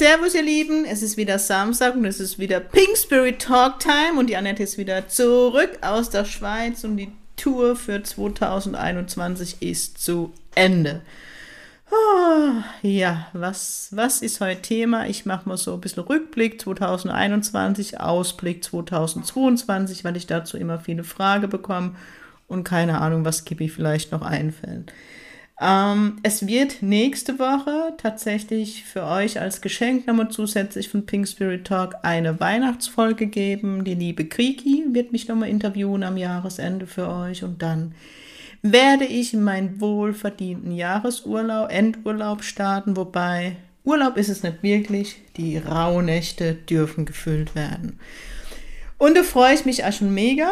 Servus, ihr Lieben. Es ist wieder Samstag und es ist wieder Pink Spirit Talk Time und die Annette ist wieder zurück aus der Schweiz und die Tour für 2021 ist zu Ende. Oh, ja, was, was ist heute Thema? Ich mache mal so ein bisschen Rückblick 2021, Ausblick 2022, weil ich dazu immer viele Fragen bekomme und keine Ahnung, was Kippi vielleicht noch einfällt. Ähm, es wird nächste Woche tatsächlich für euch als Geschenk nochmal zusätzlich von Pink Spirit Talk eine Weihnachtsfolge geben. Die liebe Kriki wird mich nochmal interviewen am Jahresende für euch und dann werde ich in meinen wohlverdienten Jahresurlaub, Endurlaub starten, wobei Urlaub ist es nicht wirklich, die Rauhnächte dürfen gefüllt werden. Und da freue ich mich auch schon mega.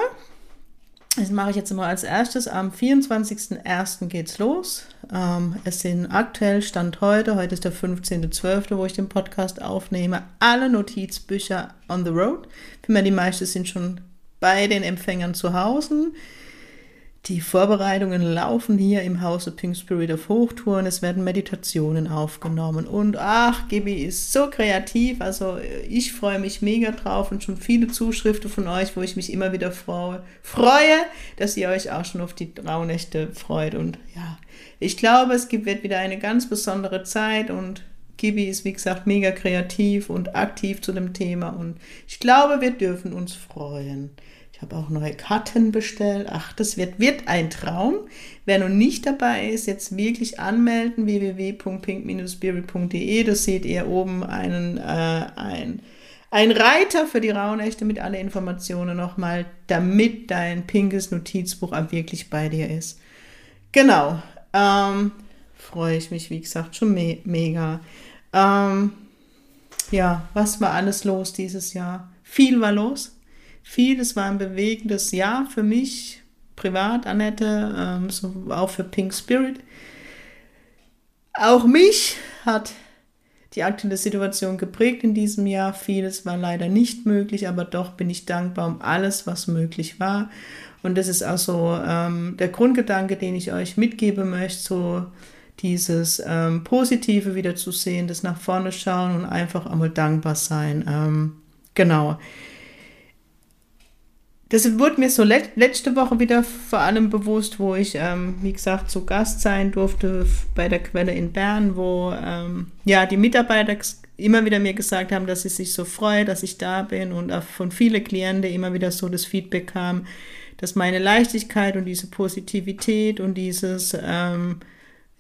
Das mache ich jetzt mal als erstes. Am 24.01. geht's los. Ähm, es sind aktuell Stand heute, heute ist der 15.12., wo ich den Podcast aufnehme, alle Notizbücher on the road. Für mich die meisten sind schon bei den Empfängern zu Hause. Die Vorbereitungen laufen hier im Hause Pink Spirit auf Hochtouren. Es werden Meditationen aufgenommen. Und ach, Gibi ist so kreativ. Also ich freue mich mega drauf und schon viele Zuschriften von euch, wo ich mich immer wieder freue, freue dass ihr euch auch schon auf die Traunächte freut. Und ja, ich glaube, es wird wieder eine ganz besondere Zeit und Gibi ist, wie gesagt, mega kreativ und aktiv zu dem Thema. Und ich glaube, wir dürfen uns freuen. Ich habe auch neue Karten bestellt. Ach, das wird, wird ein Traum. Wer noch nicht dabei ist, jetzt wirklich anmelden, www.pink-spirit.de. Da seht ihr oben einen, äh, ein, ein Reiter für die Rauhnächte mit alle Informationen nochmal, damit dein pinkes Notizbuch auch wirklich bei dir ist. Genau. Ähm, freue ich mich, wie gesagt, schon me mega. Ähm, ja, was war alles los dieses Jahr? Viel war los viel. Es war ein bewegendes Jahr für mich, privat, Annette, ähm, so auch für Pink Spirit. Auch mich hat die aktuelle Situation geprägt in diesem Jahr. Vieles war leider nicht möglich, aber doch bin ich dankbar um alles, was möglich war. Und das ist auch so ähm, der Grundgedanke, den ich euch mitgeben möchte, so dieses ähm, Positive wieder zu sehen, das nach vorne schauen und einfach einmal dankbar sein. Ähm, genau. Das wurde mir so let letzte Woche wieder vor allem bewusst, wo ich, ähm, wie gesagt, zu Gast sein durfte bei der Quelle in Bern, wo ähm, ja die Mitarbeiter immer wieder mir gesagt haben, dass sie sich so freuen, dass ich da bin und auch von vielen Klienten immer wieder so das Feedback kam, dass meine Leichtigkeit und diese Positivität und dieses ähm,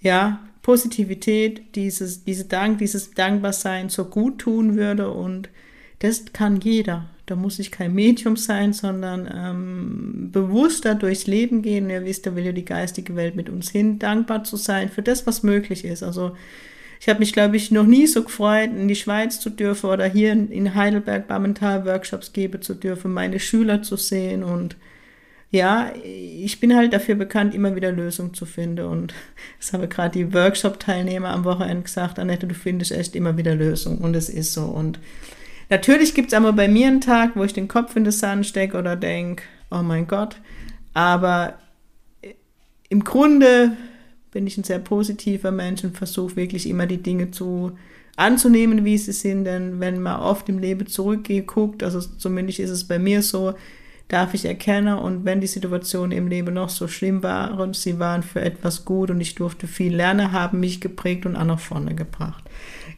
ja Positivität, dieses diese Dank, dieses Dankbarsein so gut tun würde und das kann jeder. Da muss ich kein Medium sein, sondern ähm, bewusster durchs Leben gehen. Ihr wisst, da will ja die geistige Welt mit uns hin, dankbar zu sein für das, was möglich ist. Also ich habe mich, glaube ich, noch nie so gefreut, in die Schweiz zu dürfen oder hier in Heidelberg Bamental Workshops geben zu dürfen, meine Schüler zu sehen und ja, ich bin halt dafür bekannt, immer wieder Lösungen zu finden. Und das habe gerade die Workshop-Teilnehmer am Wochenende gesagt, Annette, du findest echt immer wieder Lösungen. Und es ist so. Und Natürlich gibt es aber bei mir einen Tag, wo ich den Kopf in den Sand stecke oder denke, oh mein Gott. Aber im Grunde bin ich ein sehr positiver Mensch und versuche wirklich immer die Dinge zu anzunehmen, wie sie sind. Denn wenn man oft im Leben zurückguckt, also zumindest ist es bei mir so, darf ich erkennen und wenn die Situation im Leben noch so schlimm waren, sie waren für etwas gut und ich durfte viel lernen, haben mich geprägt und auch nach vorne gebracht.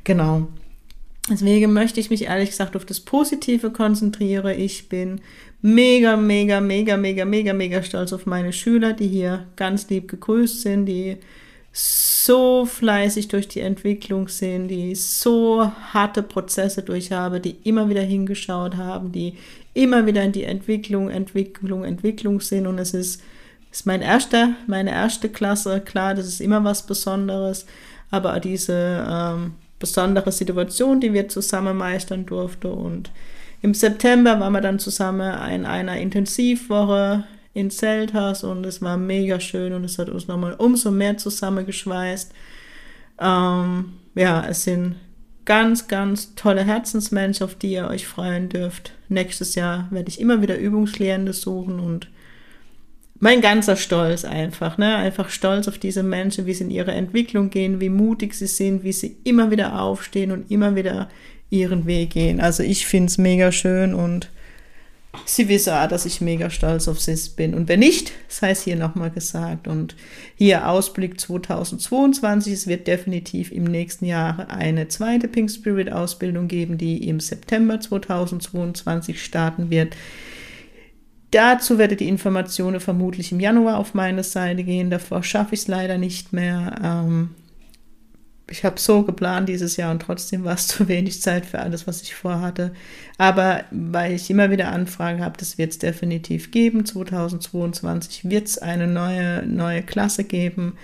Genau. Deswegen möchte ich mich ehrlich gesagt auf das Positive konzentrieren. Ich bin mega, mega, mega, mega, mega, mega stolz auf meine Schüler, die hier ganz lieb gegrüßt sind, die so fleißig durch die Entwicklung sind, die so harte Prozesse durchhaben, die immer wieder hingeschaut haben, die immer wieder in die Entwicklung, Entwicklung, Entwicklung sind. Und es ist, ist mein erster, meine erste Klasse. Klar, das ist immer was Besonderes, aber diese ähm, besondere Situation, die wir zusammen meistern durften. Und Im September waren wir dann zusammen in einer Intensivwoche in Zelthaus und es war mega schön und es hat uns nochmal umso mehr zusammengeschweißt. Ähm, ja, es sind ganz, ganz tolle Herzensmenschen, auf die ihr euch freuen dürft. Nächstes Jahr werde ich immer wieder Übungslehrende suchen und mein ganzer Stolz einfach, ne? Einfach stolz auf diese Menschen, wie sie in ihre Entwicklung gehen, wie mutig sie sind, wie sie immer wieder aufstehen und immer wieder ihren Weg gehen. Also ich finde es mega schön und sie wissen auch, dass ich mega stolz auf sie bin. Und wenn nicht, sei es hier nochmal gesagt. Und hier Ausblick 2022. Es wird definitiv im nächsten Jahr eine zweite Pink Spirit Ausbildung geben, die im September 2022 starten wird. Dazu werde die Informationen vermutlich im Januar auf meine Seite gehen. Davor schaffe ich es leider nicht mehr. Ähm, ich habe so geplant dieses Jahr und trotzdem war es zu wenig Zeit für alles, was ich vorhatte. Aber weil ich immer wieder Anfragen habe, das wird es definitiv geben. 2022 wird es eine neue, neue Klasse geben.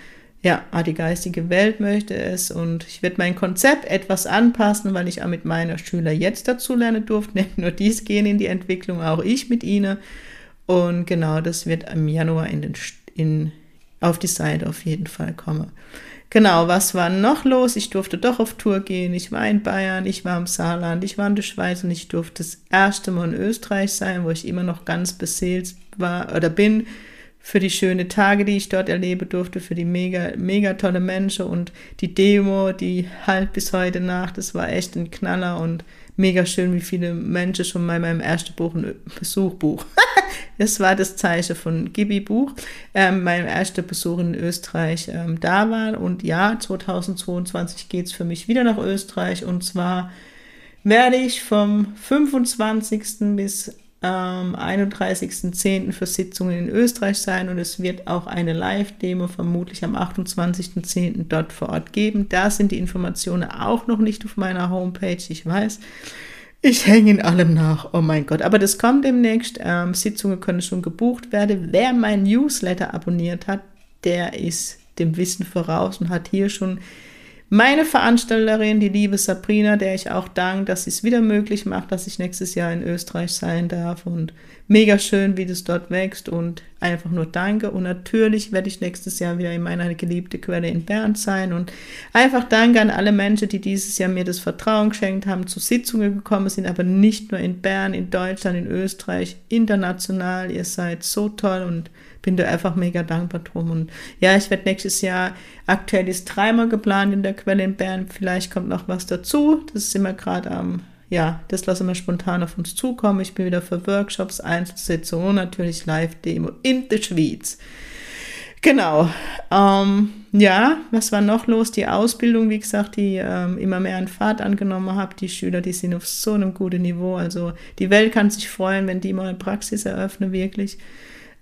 Ja, ah, die geistige Welt möchte es und ich werde mein Konzept etwas anpassen, weil ich auch mit meiner Schüler jetzt dazu lernen durfte. Nicht nur dies gehen in die Entwicklung, auch ich mit ihnen. Und genau, das wird im Januar in den, in, auf die Seite auf jeden Fall kommen. Genau, was war noch los? Ich durfte doch auf Tour gehen. Ich war in Bayern, ich war im Saarland, ich war in der Schweiz und ich durfte das erste Mal in Österreich sein, wo ich immer noch ganz beseelt war oder bin für die schönen Tage, die ich dort erlebe durfte, für die mega, mega tolle Menschen und die Demo, die halt bis heute nach, das war echt ein Knaller und mega schön, wie viele Menschen schon bei meinem ersten Buch, ein Besuchbuch, das war das Zeichen von Gibi Buch, ähm, meinem ersten Besuch in Österreich ähm, da war. Und ja, 2022 geht es für mich wieder nach Österreich und zwar werde ich vom 25. bis am 31.10. für Sitzungen in Österreich sein und es wird auch eine Live-Demo vermutlich am 28.10. dort vor Ort geben. Da sind die Informationen auch noch nicht auf meiner Homepage, ich weiß. Ich hänge in allem nach, oh mein Gott. Aber das kommt demnächst. Ähm, Sitzungen können schon gebucht werden. Wer mein Newsletter abonniert hat, der ist dem Wissen voraus und hat hier schon meine Veranstalterin, die liebe Sabrina, der ich auch danke, dass sie es wieder möglich macht, dass ich nächstes Jahr in Österreich sein darf. Und mega schön, wie das dort wächst und einfach nur danke. Und natürlich werde ich nächstes Jahr wieder in meiner geliebten Quelle in Bern sein. Und einfach danke an alle Menschen, die dieses Jahr mir das Vertrauen geschenkt haben, zu Sitzungen gekommen sind, aber nicht nur in Bern, in Deutschland, in Österreich, international. Ihr seid so toll und bin da einfach mega dankbar drum. Und ja, ich werde nächstes Jahr, aktuell ist dreimal geplant in der Quelle in Bern, vielleicht kommt noch was dazu. Das ist immer gerade am, ja, das lassen wir spontan auf uns zukommen. Ich bin wieder für Workshops, Einzelsitzungen und natürlich Live-Demo in der Schweiz. Genau. Ähm, ja, was war noch los? Die Ausbildung, wie gesagt, die ähm, immer mehr an Fahrt angenommen habe. Die Schüler, die sind auf so einem guten Niveau. Also die Welt kann sich freuen, wenn die mal eine Praxis eröffnen, wirklich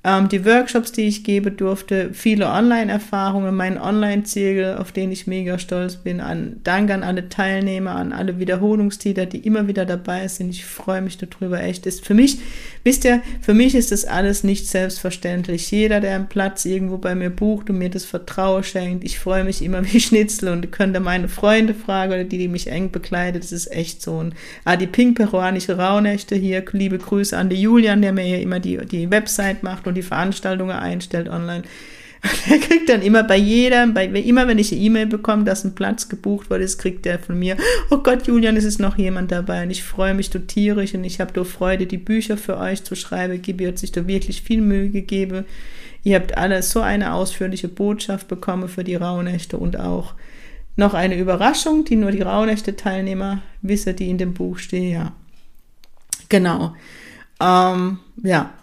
ähm, die Workshops, die ich gebe durfte, viele Online-Erfahrungen, mein Online-Ziel, auf den ich mega stolz bin. An, Dank an alle Teilnehmer, an alle Wiederholungstäter, die immer wieder dabei sind. Ich freue mich darüber echt. Ist für mich, wisst ihr, für mich ist das alles nicht selbstverständlich. Jeder, der einen Platz irgendwo bei mir bucht und mir das Vertrauen schenkt, ich freue mich immer wie Schnitzel und könnte meine Freunde fragen oder die, die mich eng begleitet. Das ist echt so. Und ah, die pink-peruanische Rauhnächte hier, liebe Grüße an die Julian, der mir hier immer die, die Website macht und die Veranstaltungen einstellt online. Er kriegt dann immer bei jedem, bei, immer wenn ich eine E-Mail bekomme, dass ein Platz gebucht wurde, kriegt der von mir, oh Gott, Julian, es ist noch jemand dabei und ich freue mich so tierisch und ich habe doch Freude, die Bücher für euch zu schreiben. Gibi hat sich da wirklich viel Mühe gegeben. Ihr habt alle so eine ausführliche Botschaft bekommen für die Rauhnächte und auch noch eine Überraschung, die nur die Rauhnächte-Teilnehmer wissen, die in dem Buch stehen. Ja, genau. Ähm, ja,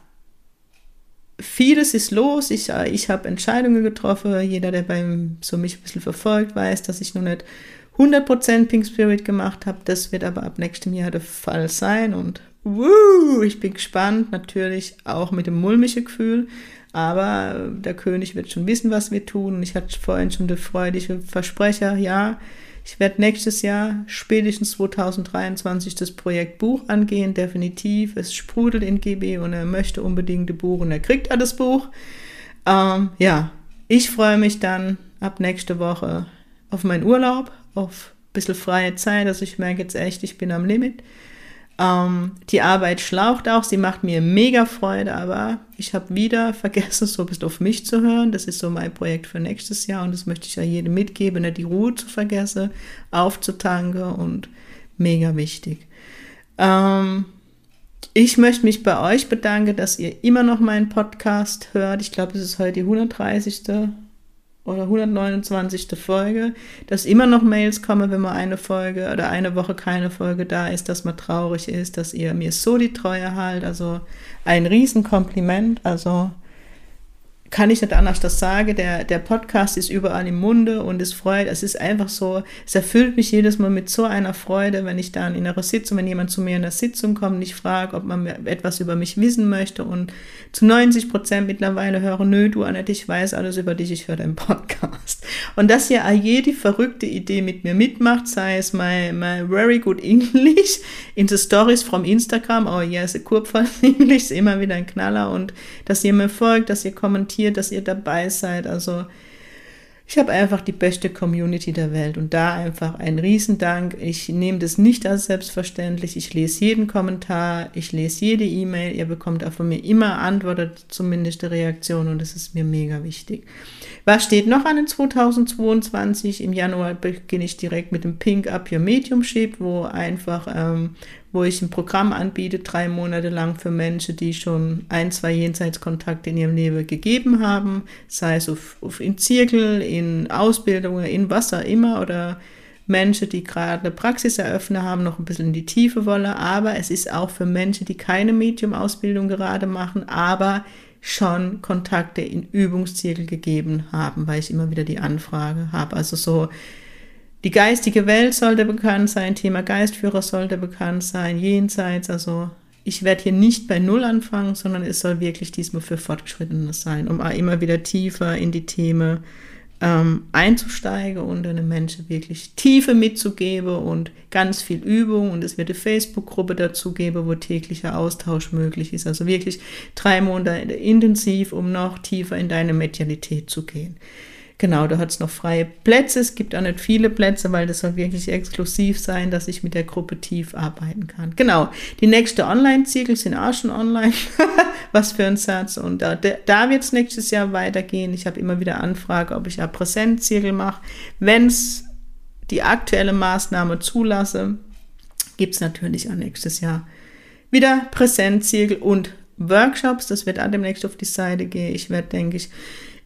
vieles ist los. Ich, äh, ich habe Entscheidungen getroffen. Jeder, der beim so mich ein bisschen verfolgt, weiß, dass ich noch nicht 100% Pink Spirit gemacht habe. Das wird aber ab nächstem Jahr der Fall sein. Und woo, ich bin gespannt. Natürlich auch mit dem mulmigen Gefühl. Aber der König wird schon wissen, was wir tun. Ich hatte vorhin schon der freudige Versprecher, ja, ich werde nächstes Jahr, spätestens 2023, das Projekt Buch angehen, definitiv. Es sprudelt in GB und er möchte unbedingt ein Buch und er kriegt auch das Buch. Ähm, ja, ich freue mich dann ab nächste Woche auf meinen Urlaub, auf ein bisschen freie Zeit. Also ich merke jetzt echt, ich bin am Limit. Ähm, die Arbeit schlaucht auch, sie macht mir mega Freude, aber ich habe wieder vergessen, so bist auf mich zu hören. Das ist so mein Projekt für nächstes Jahr und das möchte ich ja jedem mitgeben, nicht die Ruhe zu vergessen, aufzutanken und mega wichtig. Ähm, ich möchte mich bei euch bedanken, dass ihr immer noch meinen Podcast hört. Ich glaube, es ist heute die 130 oder 129. Folge, dass immer noch Mails kommen, wenn mal eine Folge oder eine Woche keine Folge da ist, dass man traurig ist, dass ihr mir so die Treue halt. Also ein Riesenkompliment. Also kann ich nicht anders das sagen. Der, der Podcast ist überall im Munde und es freut, es ist einfach so, es erfüllt mich jedes Mal mit so einer Freude, wenn ich dann in einer Sitzung, wenn jemand zu mir in der Sitzung kommt und ich frage, ob man etwas über mich wissen möchte und zu 90 Prozent mittlerweile höre, nö, du Annette, ich weiß alles über dich, ich höre deinen Podcast. Und dass ihr jede verrückte Idee mit mir mitmacht, sei es my, my very good English in the stories from Instagram, oh yes, a Kurpfall English, ist immer wieder ein Knaller und dass ihr mir folgt, dass ihr kommentiert, kommentiert, dass ihr dabei seid. Also ich habe einfach die beste Community der Welt und da einfach ein Riesendank. Ich nehme das nicht als selbstverständlich. Ich lese jeden Kommentar, ich lese jede E-Mail. Ihr bekommt auch von mir immer Antworten, zumindest eine Reaktion und das ist mir mega wichtig. Was steht noch an in 2022? Im Januar beginne ich direkt mit dem Pink Up Your Mediumship, wo einfach, ähm, wo ich ein Programm anbiete, drei Monate lang für Menschen, die schon ein, zwei Jenseitskontakte in ihrem Leben gegeben haben, sei es auf, auf in Zirkel, in Ausbildungen, in was auch immer oder Menschen, die gerade eine Praxis eröffnet haben, noch ein bisschen in die Tiefe wollen, aber es ist auch für Menschen, die keine Medium-Ausbildung gerade machen, aber schon Kontakte in Übungszirkel gegeben haben, weil ich immer wieder die Anfrage habe. Also so, die geistige Welt sollte bekannt sein, Thema Geistführer sollte bekannt sein, jenseits, also ich werde hier nicht bei Null anfangen, sondern es soll wirklich diesmal für Fortgeschrittene sein, um immer wieder tiefer in die Themen ähm, einzusteigen und den Menschen wirklich Tiefe mitzugeben und ganz viel Übung. Und es wird eine Facebook-Gruppe dazu geben, wo täglicher Austausch möglich ist. Also wirklich drei Monate intensiv, um noch tiefer in deine Medialität zu gehen. Genau, da hat es noch freie Plätze. Es gibt auch nicht viele Plätze, weil das soll wirklich exklusiv sein, dass ich mit der Gruppe tief arbeiten kann. Genau, die nächste Online-Zirkel sind auch schon online. Was für ein Satz. Und da, da wird es nächstes Jahr weitergehen. Ich habe immer wieder Anfrage, ob ich ja Präsenzzirkel mache. Wenn es die aktuelle Maßnahme zulasse, gibt es natürlich auch nächstes Jahr wieder Präsenzzirkel und Workshops. Das wird auch demnächst auf die Seite gehen. Ich werde, denke ich,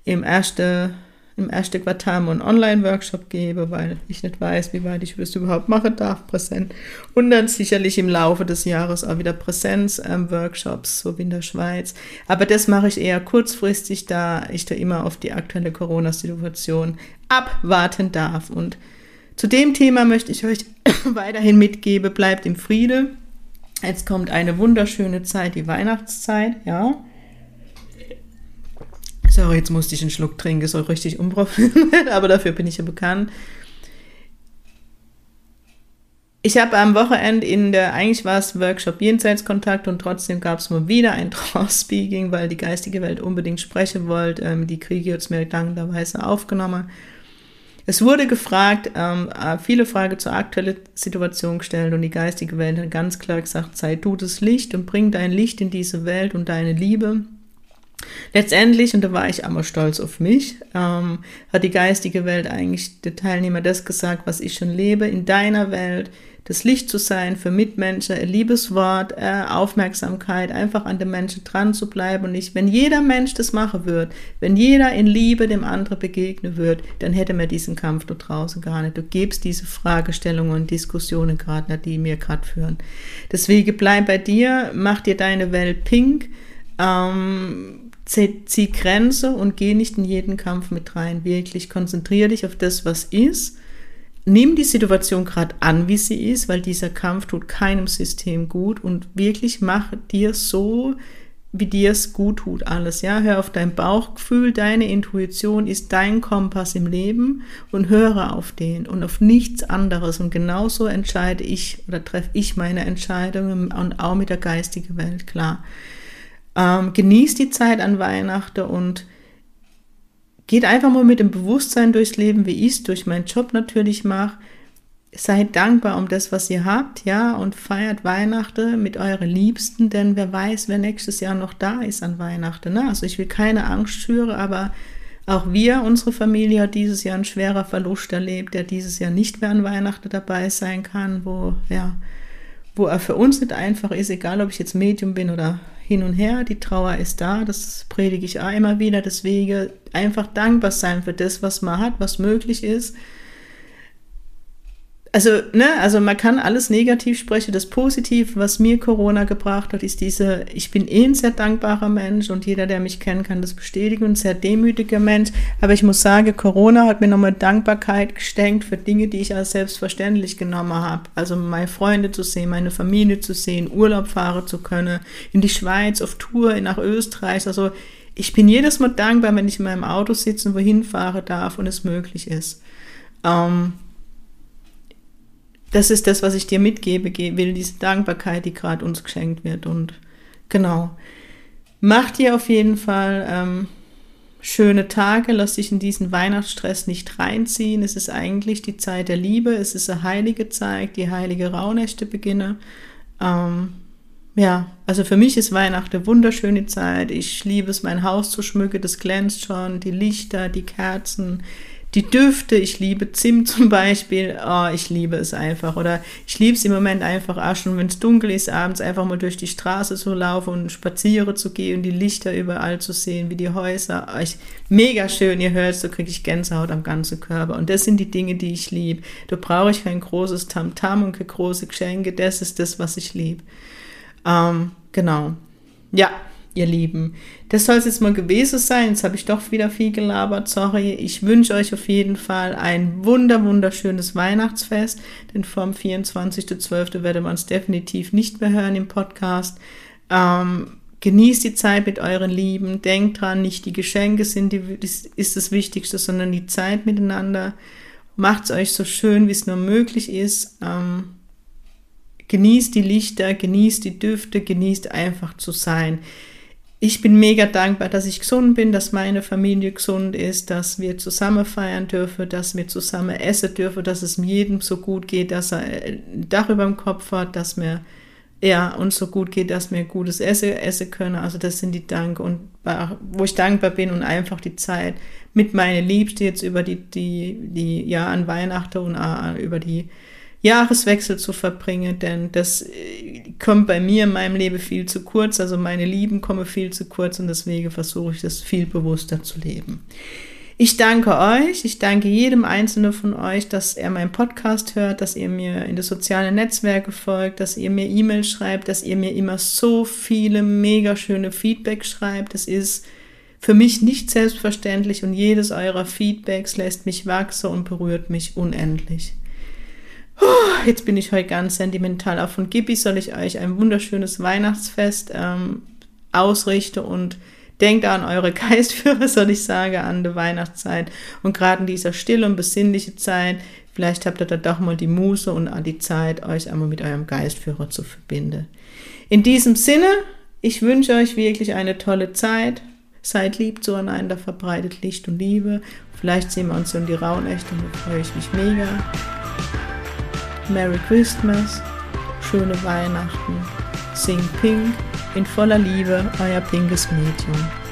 im ersten im ersten Quartal mal einen Online-Workshop gebe, weil ich nicht weiß, wie weit ich das überhaupt machen darf, präsent. Und dann sicherlich im Laufe des Jahres auch wieder Präsenz-Workshops, so wie in der Schweiz. Aber das mache ich eher kurzfristig, da ich da immer auf die aktuelle Corona-Situation abwarten darf. Und zu dem Thema möchte ich euch weiterhin mitgeben, bleibt im Friede. Jetzt kommt eine wunderschöne Zeit, die Weihnachtszeit, ja. Sorry, jetzt musste ich einen Schluck trinken, so richtig unprofessionell, aber dafür bin ich ja bekannt. Ich habe am Wochenende in der, eigentlich war es Workshop Jenseitskontakt und trotzdem gab es mal wieder ein Trance-Speaking, weil die geistige Welt unbedingt sprechen wollte. Ähm, die Kriege hat es mir dankenderweise aufgenommen. Es wurde gefragt, ähm, äh, viele Fragen zur aktuellen Situation gestellt und die geistige Welt hat ganz klar gesagt, sei du das Licht und bring dein Licht in diese Welt und deine Liebe. Letztendlich, und da war ich einmal stolz auf mich, ähm, hat die geistige Welt eigentlich der Teilnehmer das gesagt, was ich schon lebe, in deiner Welt das Licht zu sein für Mitmenschen, ein Liebeswort, äh, Aufmerksamkeit, einfach an den Menschen dran zu bleiben und nicht, wenn jeder Mensch das machen würde, wenn jeder in Liebe dem anderen begegnen würde, dann hätte man diesen Kampf dort draußen gar nicht. Du gibst diese Fragestellungen und Diskussionen gerade die mir gerade führen. Deswegen bleib bei dir, mach dir deine Welt pink, ähm, zieh Grenze und geh nicht in jeden Kampf mit rein. Wirklich konzentriere dich auf das, was ist. Nimm die Situation gerade an, wie sie ist, weil dieser Kampf tut keinem System gut und wirklich mach dir so, wie dir es gut tut, alles. Ja, hör auf dein Bauchgefühl, deine Intuition ist dein Kompass im Leben und höre auf den und auf nichts anderes. Und genauso entscheide ich oder treffe ich meine Entscheidungen und auch mit der geistigen Welt, klar. Ähm, genießt die Zeit an Weihnachten und geht einfach mal mit dem Bewusstsein durchs Leben, wie ich es durch meinen Job natürlich mache. seid dankbar um das, was ihr habt, ja, und feiert Weihnachten mit euren Liebsten, denn wer weiß, wer nächstes Jahr noch da ist an Weihnachten. Ne? Also ich will keine Angst schüren, aber auch wir, unsere Familie, hat dieses Jahr einen schwerer Verlust erlebt, der dieses Jahr nicht mehr an Weihnachten dabei sein kann, wo, ja, wo er für uns nicht einfach ist, egal ob ich jetzt Medium bin oder hin und her. Die Trauer ist da, das predige ich auch immer wieder. Deswegen einfach dankbar sein für das, was man hat, was möglich ist also, ne, also man kann alles negativ sprechen. Das Positive, was mir Corona gebracht hat, ist diese, ich bin eh ein sehr dankbarer Mensch und jeder, der mich kennt, kann das bestätigen, ein sehr demütiger Mensch. Aber ich muss sagen, Corona hat mir nochmal Dankbarkeit gestenkt für Dinge, die ich als selbstverständlich genommen habe. Also meine Freunde zu sehen, meine Familie zu sehen, Urlaub fahren zu können, in die Schweiz, auf Tour, nach Österreich. Also ich bin jedes Mal dankbar, wenn ich in meinem Auto sitze und wohin fahren darf und es möglich ist. Ähm, das ist das, was ich dir mitgebe, will, diese Dankbarkeit, die gerade uns geschenkt wird. Und genau, mach dir auf jeden Fall ähm, schöne Tage, lass dich in diesen Weihnachtsstress nicht reinziehen. Es ist eigentlich die Zeit der Liebe, es ist eine heilige Zeit, die heilige Rauhnächte beginne. Ähm, ja, also für mich ist Weihnachten eine wunderschöne Zeit. Ich liebe es, mein Haus zu schmücken, das glänzt schon, die Lichter, die Kerzen, die Düfte, ich liebe Zimt zum Beispiel, oh, ich liebe es einfach. Oder ich liebe es im Moment einfach auch schon, wenn es dunkel ist, abends einfach mal durch die Straße zu laufen und spazieren zu gehen und die Lichter überall zu sehen, wie die Häuser. Oh, ich, mega schön, ihr hört, so kriege ich Gänsehaut am ganzen Körper. Und das sind die Dinge, die ich liebe. Da brauche ich kein großes Tamtam -Tam und keine große Geschenke, das ist das, was ich liebe. Ähm, genau. Ja, ihr Lieben. Das soll es jetzt mal gewesen sein. Jetzt habe ich doch wieder viel gelabert. Sorry. Ich wünsche euch auf jeden Fall ein wunder, wunderschönes Weihnachtsfest. Denn vom 24.12. werde man es definitiv nicht mehr hören im Podcast. Ähm, genießt die Zeit mit euren Lieben. Denkt dran, nicht die Geschenke sind die, ist das Wichtigste, sondern die Zeit miteinander. Macht es euch so schön, wie es nur möglich ist. Ähm, genießt die Lichter, genießt die Düfte, genießt einfach zu sein ich bin mega dankbar, dass ich gesund bin, dass meine Familie gesund ist, dass wir zusammen feiern dürfen, dass wir zusammen essen dürfen, dass es jedem so gut geht, dass er ein Dach über dem Kopf hat, dass wir ja, uns so gut geht, dass wir gutes Essen essen können. Also das sind die Dank und wo ich dankbar bin und einfach die Zeit mit meinen Liebsten jetzt über die, die, die, ja, an Weihnachten und über die Jahreswechsel zu verbringen, denn das äh, kommt bei mir in meinem Leben viel zu kurz. Also meine Lieben kommen viel zu kurz und deswegen versuche ich das viel bewusster zu leben. Ich danke euch, ich danke jedem Einzelnen von euch, dass er meinen Podcast hört, dass ihr mir in die sozialen Netzwerke folgt, dass ihr mir E-Mails schreibt, dass ihr mir immer so viele mega schöne Feedback schreibt. Das ist für mich nicht selbstverständlich und jedes eurer Feedbacks lässt mich wachsen und berührt mich unendlich. Jetzt bin ich heute ganz sentimental. Auch von Gibi soll ich euch ein wunderschönes Weihnachtsfest ähm, ausrichten und denkt an eure Geistführer, soll ich sagen, an der Weihnachtszeit. Und gerade in dieser stille und besinnliche Zeit, vielleicht habt ihr da doch mal die Muße und an die Zeit, euch einmal mit eurem Geistführer zu verbinden. In diesem Sinne, ich wünsche euch wirklich eine tolle Zeit. Seid lieb zueinander, verbreitet Licht und Liebe. Vielleicht sehen wir uns in die Rauhnächte und da freue ich mich mega. Merry Christmas, schöne Weihnachten, Sing Pink, in voller Liebe, euer pinkes Medium.